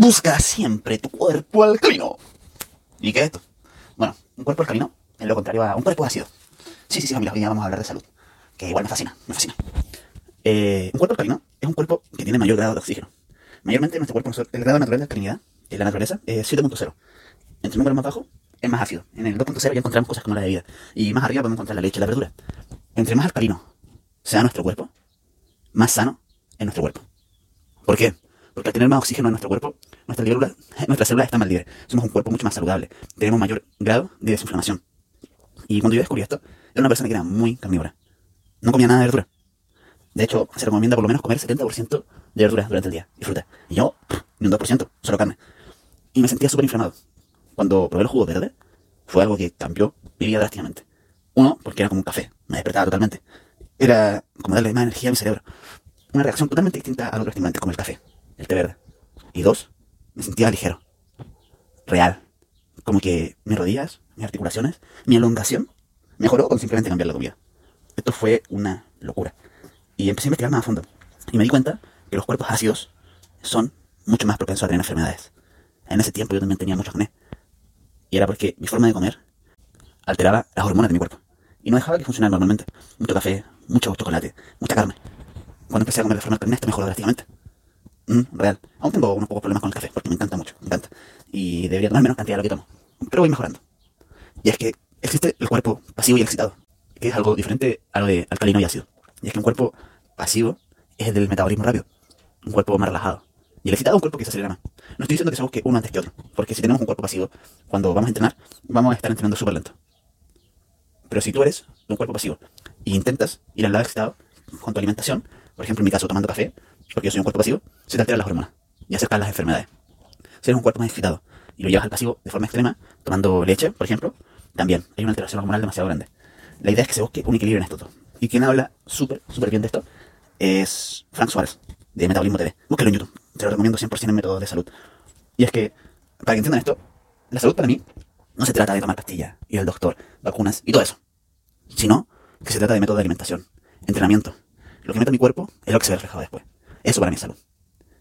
Busca siempre tu cuerpo al camino. ¿Y qué es esto? Bueno, un cuerpo al camino es lo contrario a un cuerpo ácido. Sí, sí, sí, familia, hoy día vamos a hablar de salud. Que igual me fascina, me fascina. Eh, un cuerpo al camino es un cuerpo que tiene mayor grado de oxígeno. Mayormente nuestro cuerpo, el grado natural de alcalinidad en la naturaleza es 7.0. Entre el número más bajo es más ácido. En el 2.0 ya encontramos cosas como la bebida. Y más arriba podemos encontrar la leche y la verdura. Entre más alcalino sea nuestro cuerpo, más sano es nuestro cuerpo. ¿Por qué? Porque al tener más oxígeno en nuestro cuerpo, nuestras células, nuestras células están más libres. Somos un cuerpo mucho más saludable. Tenemos mayor grado de desinflamación. Y cuando yo descubrí esto, era una persona que era muy carnívora. No comía nada de verdura. De hecho, se recomienda por lo menos comer 70% de verduras durante el día y fruta. Y yo, ni un 2%, solo carne. Y me sentía súper inflamado. Cuando probé el jugo verde, fue algo que cambió mi vida drásticamente. Uno, porque era como un café. Me despertaba totalmente. Era como darle más energía a mi cerebro. Una reacción totalmente distinta a otros estimulantes como el café el té verde. Y dos, me sentía ligero. Real. Como que mis rodillas, mis articulaciones, mi elongación mejoró con simplemente cambiar la comida. Esto fue una locura. Y empecé a investigar más a fondo. Y me di cuenta que los cuerpos ácidos son mucho más propensos a tener enfermedades. En ese tiempo yo también tenía mucho acné. Y era porque mi forma de comer alteraba las hormonas de mi cuerpo. Y no dejaba que funcionara normalmente. Mucho café, mucho chocolate, mucha carne. Cuando empecé a comer de forma esto mejoró drásticamente. Mm, real. Aún tengo unos pocos problemas con el café, porque me encanta mucho, me encanta. Y debería tomar menos cantidad de lo que tomo. Pero voy mejorando. Y es que existe el cuerpo pasivo y excitado, que es algo diferente a lo de alcalino y ácido. Y es que un cuerpo pasivo es el del metabolismo rápido, un cuerpo más relajado. Y el excitado un cuerpo que se acelera más. No estoy diciendo que se busque uno antes que otro, porque si tenemos un cuerpo pasivo, cuando vamos a entrenar, vamos a estar entrenando súper lento. Pero si tú eres un cuerpo pasivo y intentas ir al lado excitado con tu alimentación, por ejemplo en mi caso tomando café, porque yo soy un cuerpo pasivo, se te alteran las hormonas y acercan las enfermedades. Si eres un cuerpo más excitado y lo llevas al pasivo de forma extrema, tomando leche, por ejemplo, también hay una alteración hormonal demasiado grande. La idea es que se busque un equilibrio en esto todo. Y quien habla súper, súper bien de esto es Frank Suárez, de Metabolismo TV. Búsquelo en YouTube. Te lo recomiendo 100% en método de salud. Y es que, para que entiendan esto, la salud para mí no se trata de tomar pastillas, ir al doctor, vacunas y todo eso. Sino que se trata de método de alimentación, entrenamiento. Lo que meto en mi cuerpo es lo que se ve reflejado después. Eso para mi salud.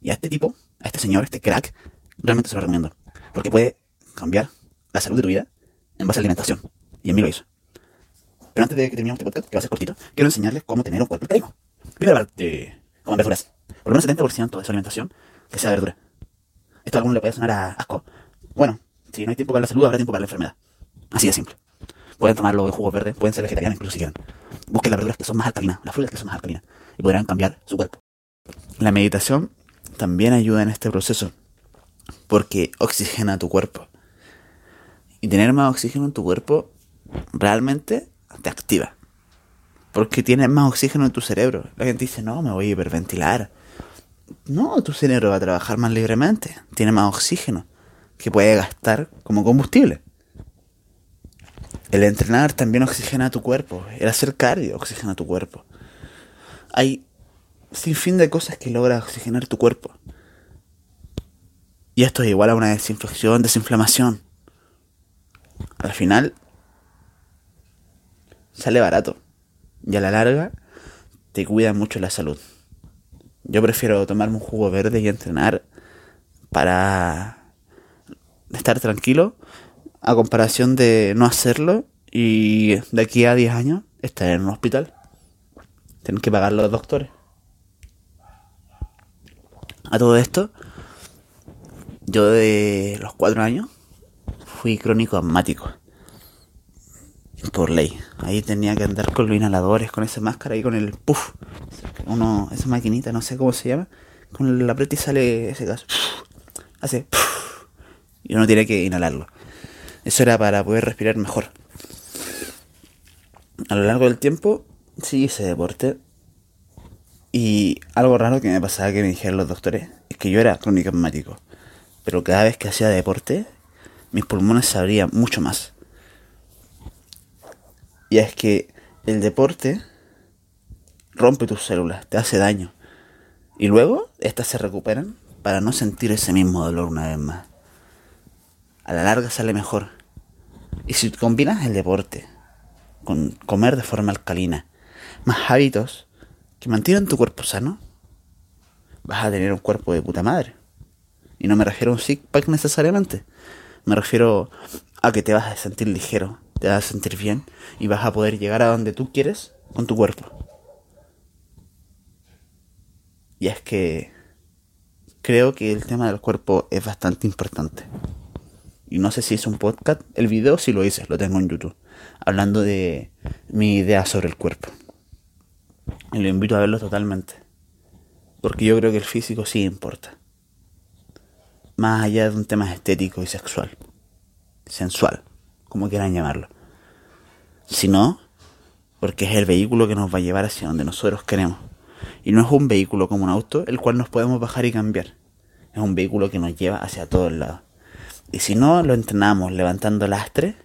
Y a este tipo, a este señor, este crack, realmente se lo recomiendo. Porque puede cambiar la salud de tu vida en base a alimentación. Y en mí lo hizo. Pero antes de que terminemos este podcast, que va a ser cortito, quiero enseñarles cómo tener un cuerpo proteico. Primero hablar de comer verduras. Por lo menos 70% de su alimentación que sea verdura. Esto a alguno le puede sonar a asco. Bueno, si no hay tiempo para la salud, habrá tiempo para la enfermedad. Así de simple. Pueden tomarlo de jugos verdes, pueden ser vegetarianos incluso si quieren. Busquen las verduras que son más alcalinas, las frutas que son más alcalinas, y podrán cambiar su cuerpo. La meditación también ayuda en este proceso porque oxigena tu cuerpo. Y tener más oxígeno en tu cuerpo realmente te activa. Porque tienes más oxígeno en tu cerebro. La gente dice, no, me voy a hiperventilar. No, tu cerebro va a trabajar más libremente. Tiene más oxígeno que puede gastar como combustible. El entrenar también oxigena tu cuerpo. El hacer cardio oxigena tu cuerpo. Hay sin fin de cosas que logra oxigenar tu cuerpo. Y esto es igual a una desinfección, desinflamación. Al final sale barato. Y a la larga te cuida mucho la salud. Yo prefiero tomarme un jugo verde y entrenar para estar tranquilo a comparación de no hacerlo y de aquí a 10 años estar en un hospital. Tener que pagar los doctores. A todo esto, yo de los cuatro años fui crónico asmático. Por ley. Ahí tenía que andar con los inhaladores, con esa máscara y con el puff. Uno, esa maquinita, no sé cómo se llama. Con el aprieta y sale ese gas. Hace y uno tiene que inhalarlo. Eso era para poder respirar mejor. A lo largo del tiempo, sí hice deporte. Y algo raro que me pasaba que me dijeron los doctores es que yo era crónico asmático. Pero cada vez que hacía deporte, mis pulmones se abrían mucho más. Y es que el deporte rompe tus células, te hace daño. Y luego estas se recuperan para no sentir ese mismo dolor una vez más. A la larga sale mejor. Y si combinas el deporte con comer de forma alcalina, más hábitos que mantienen tu cuerpo sano, vas a tener un cuerpo de puta madre. Y no me refiero a un six pack necesariamente. Me refiero a que te vas a sentir ligero, te vas a sentir bien y vas a poder llegar a donde tú quieres con tu cuerpo. Y es que creo que el tema del cuerpo es bastante importante. Y no sé si es un podcast, el video sí lo hice, lo tengo en YouTube, hablando de mi idea sobre el cuerpo. Y lo invito a verlo totalmente. Porque yo creo que el físico sí importa. Más allá de un tema estético y sexual. Sensual, como quieran llamarlo. Sino porque es el vehículo que nos va a llevar hacia donde nosotros queremos. Y no es un vehículo como un auto, el cual nos podemos bajar y cambiar. Es un vehículo que nos lleva hacia todos lados. Y si no lo entrenamos levantando lastre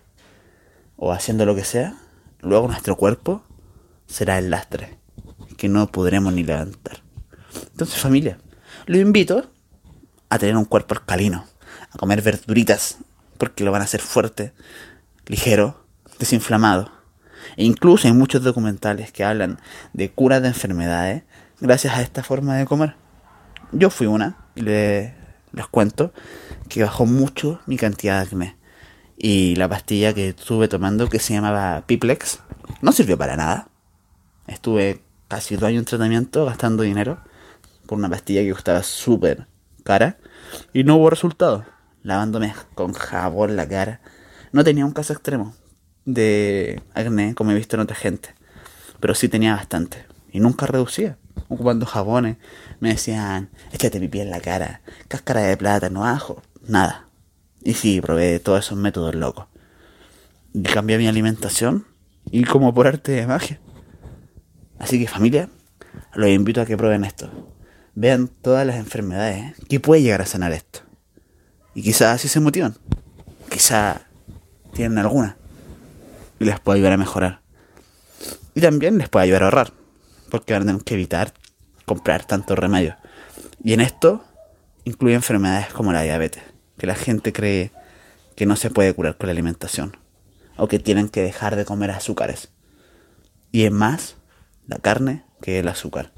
o haciendo lo que sea, luego nuestro cuerpo será el lastre que no podremos ni levantar. Entonces familia, lo invito a tener un cuerpo alcalino, a comer verduritas, porque lo van a hacer fuerte, ligero, desinflamado. E incluso hay muchos documentales que hablan de curas de enfermedades gracias a esta forma de comer. Yo fui una, y les, les cuento, que bajó mucho mi cantidad de acné. Y la pastilla que estuve tomando, que se llamaba Piplex, no sirvió para nada. Estuve casi dos años en tratamiento gastando dinero por una pastilla que costaba súper cara y no hubo resultado. Lavándome con jabón la cara. No tenía un caso extremo de acné como he visto en otra gente, pero sí tenía bastante y nunca reducía. Ocupando jabones, me decían, échate pipí en la cara, cáscara de plátano, ajo, nada. Y sí, probé todos esos métodos locos. Y cambié mi alimentación y como por arte de magia. Así que familia, los invito a que prueben esto. Vean todas las enfermedades que puede llegar a sanar esto. Y quizás así se motivan. Quizás tienen alguna. Y les puede ayudar a mejorar. Y también les puede ayudar a ahorrar. Porque van a tener que evitar comprar tantos remedios. Y en esto incluye enfermedades como la diabetes. Que la gente cree que no se puede curar con la alimentación. O que tienen que dejar de comer azúcares. Y es más la carne que el azúcar.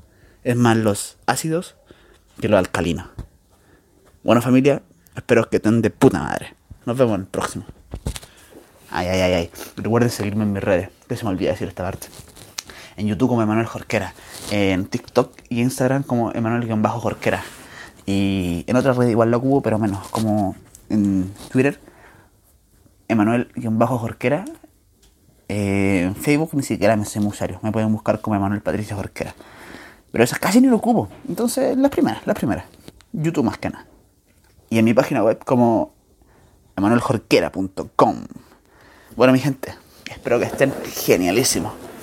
Es más los ácidos que los alcalinos. Bueno familia, espero que estén de puta madre. Nos vemos en el próximo. Ay, ay, ay, ay. Recuerden seguirme en mis redes, que se me olvida decir esta parte. En YouTube como Emanuel Jorquera. En TikTok y Instagram como Emanuel-Jorquera. Y en otras redes igual lo ocupo, pero menos. Como en Twitter, Emanuel-Jorquera. Eh, en Facebook ni siquiera me sé usuario. Me pueden buscar como Emanuel Patricio Jorquera. Pero esas casi ni lo ocupo. Entonces, las primeras, las primeras. YouTube más que nada. Y en mi página web como emanueljorquera.com. Bueno, mi gente, espero que estén genialísimos.